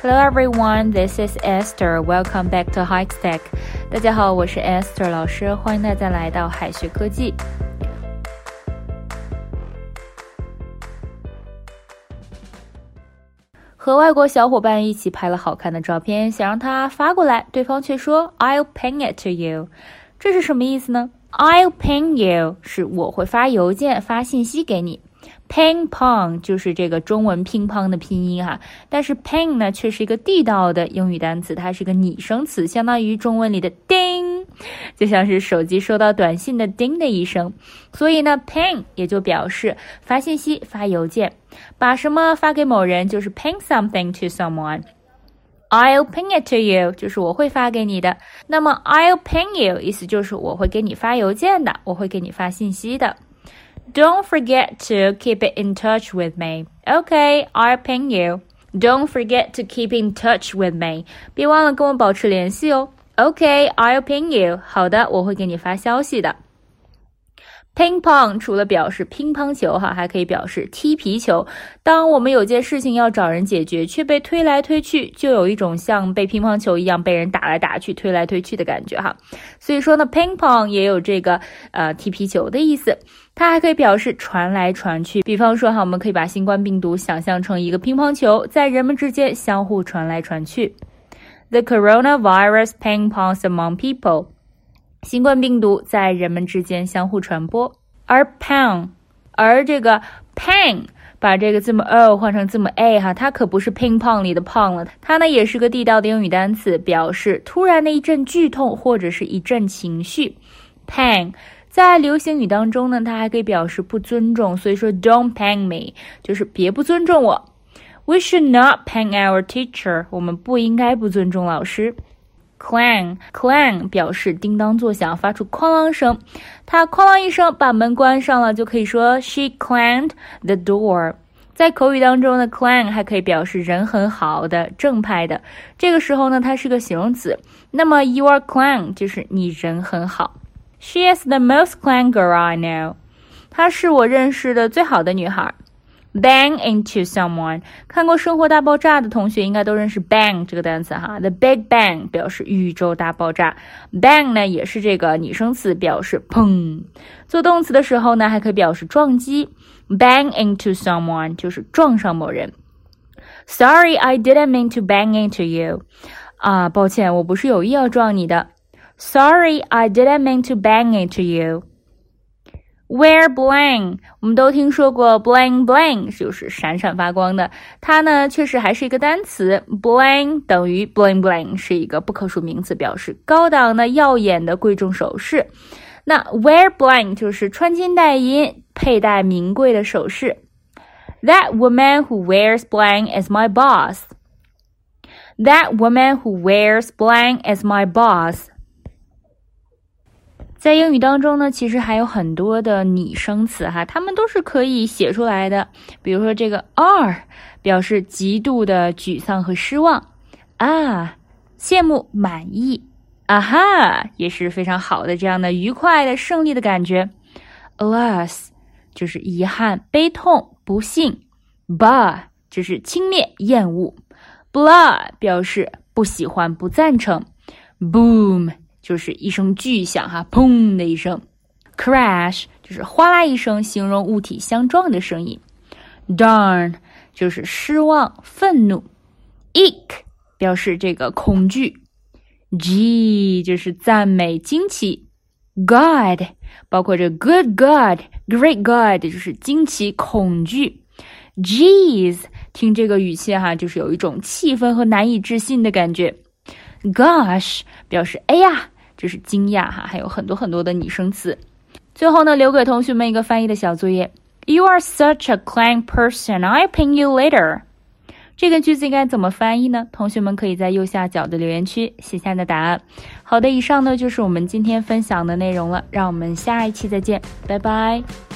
Hello everyone, this is Esther. Welcome back to High Tech. 大家好，我是 Esther 老师，欢迎大家来到海学科技。和外国小伙伴一起拍了好看的照片，想让他发过来，对方却说 "I'll ping it to you"，这是什么意思呢？"I'll ping you" 是我会发邮件、发信息给你。Ping pong 就是这个中文乒乓的拼音哈，但是 ping 呢却是一个地道的英语单词，它是个拟声词，相当于中文里的叮，就像是手机收到短信的叮的一声。所以呢，ping 也就表示发信息、发邮件，把什么发给某人就是 ping something to someone。I'll ping it to you 就是我会发给你的。那么 I'll ping you 意思就是我会给你发邮件的，我会给你发信息的。Don't forget to keep it in touch with me. Okay, I'll ping you. Don't forget to keep in touch with me. 别忘了跟我保持联系哦。Okay, I'll ping you. 好的，我会给你发消息的。 Ping pong 除了表示乒乓球哈，还可以表示踢皮球。当我们有件事情要找人解决，却被推来推去，就有一种像被乒乓球一样被人打来打去、推来推去的感觉哈。所以说呢，ping pong 也有这个呃踢皮球的意思。它还可以表示传来传去。比方说哈，我们可以把新冠病毒想象成一个乒乓球，在人们之间相互传来传去。The coronavirus ping pongs among people. 新冠病毒在人们之间相互传播，而 pound，而这个 pang，把这个字母 o 换成字母 a 哈，它可不是 ping pong 里的 pong 了，它呢也是个地道的英语单词，表示突然的一阵剧痛或者是一阵情绪。pang 在流行语当中呢，它还可以表示不尊重，所以说 don't pang me 就是别不尊重我。We should not pang our teacher，我们不应该不尊重老师。Clang clang 表示叮当作响，发出哐啷声。他哐啷一声把门关上了，就可以说 She clanged the door。在口语当中呢，clang 还可以表示人很好的、正派的。这个时候呢，它是个形容词。那么 You are clang 就是你人很好。She is the most clang girl I know。她是我认识的最好的女孩。Bang into someone，看过《生活大爆炸》的同学应该都认识 bang 这个单词哈。The Big Bang 表示宇宙大爆炸，bang 呢也是这个拟声词，表示砰。做动词的时候呢，还可以表示撞击。Bang into someone 就是撞上某人。Sorry, I didn't mean to bang into you。啊，抱歉，我不是有意要撞你的。Sorry, I didn't mean to bang into you。Wear bling，我们都听说过 bling bling，就是闪闪发光的。它呢，确实还是一个单词。bling 等于 bling bling，是一个不可数名词，表示高档的、耀眼的贵重首饰。那 wear bling 就是穿金戴银，佩戴名贵的首饰。That woman who wears bling is my boss. That woman who wears bling is my boss. 在英语当中呢，其实还有很多的拟声词哈，它们都是可以写出来的。比如说这个 are 表示极度的沮丧和失望啊，羡慕、满意啊哈，也是非常好的这样的愉快的胜利的感觉。Alas 就是遗憾、悲痛、不幸，Bah 就是轻蔑、厌恶，Blah 表示不喜欢、不赞成，Boom。就是一声巨响，哈，砰的一声；crash 就是哗啦一声，形容物体相撞的声音。；darn 就是失望、愤怒。；eek 表示这个恐惧。；g 就是赞美、惊奇。；god 包括这 good god、great god 就是惊奇、恐惧。；geez 听这个语气哈，就是有一种气愤和难以置信的感觉。；gosh 表示哎呀。这是惊讶哈，还有很多很多的拟声词。最后呢，留给同学们一个翻译的小作业：You are such a clang person. I'll ping you later。这个句子应该怎么翻译呢？同学们可以在右下角的留言区写下你的答案。好的，以上呢就是我们今天分享的内容了，让我们下一期再见，拜拜。